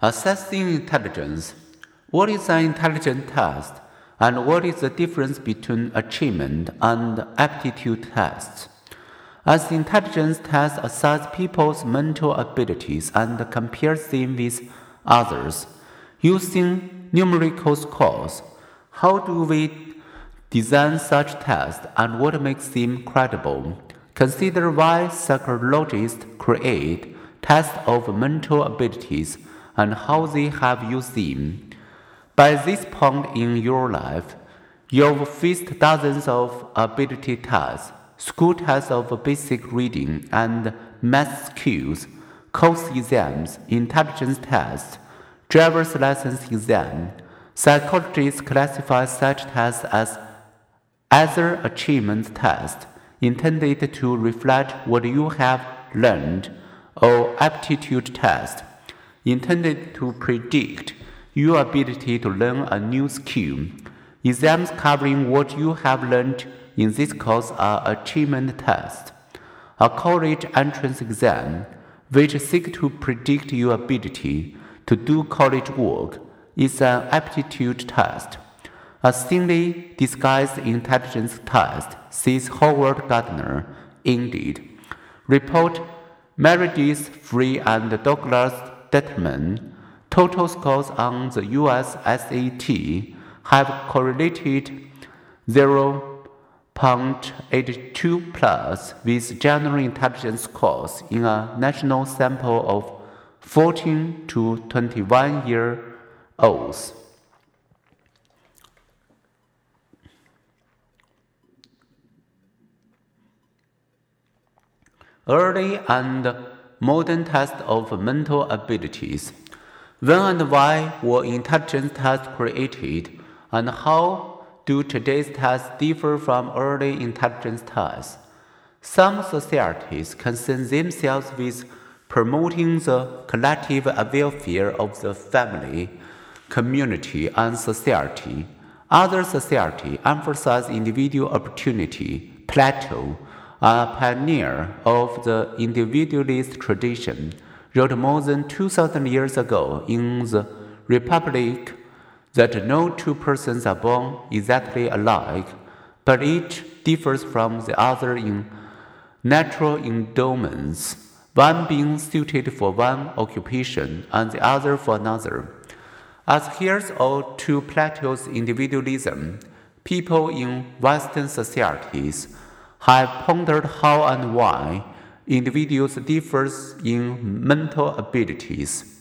Assessing intelligence. What is an intelligence test? And what is the difference between achievement and aptitude tests? As intelligence tests assess people's mental abilities and compares them with others using numerical scores. How do we design such tests and what makes them credible? Consider why psychologists create tests of mental abilities and how they have used them. By this point in your life, you've faced dozens of ability tests, school tests of basic reading and math skills, course exams, intelligence tests, driver's license exam. Psychologists classify such tests as other achievement tests intended to reflect what you have learned or aptitude test intended to predict your ability to learn a new skill. Exams covering what you have learned in this course are achievement tests. A college entrance exam, which seeks to predict your ability to do college work, is an aptitude test. A thinly disguised intelligence test, says Howard Gardner, indeed. Report Meredith Free and Douglas Detterman, total scores on the US SAT have correlated 0.82 plus with general intelligence scores in a national sample of 14 to 21 year olds. Early and modern tests of mental abilities. When and why were intelligence tests created, and how do today's tests differ from early intelligence tests? Some societies concern themselves with promoting the collective welfare of the family, community, and society. Other societies emphasize individual opportunity. Plato a pioneer of the individualist tradition, wrote more than 2,000 years ago in The Republic that no two persons are born exactly alike, but each differs from the other in natural endowments, one being suited for one occupation and the other for another. As heirs to Plato's individualism, people in Western societies have pondered how and why individuals differ in mental abilities.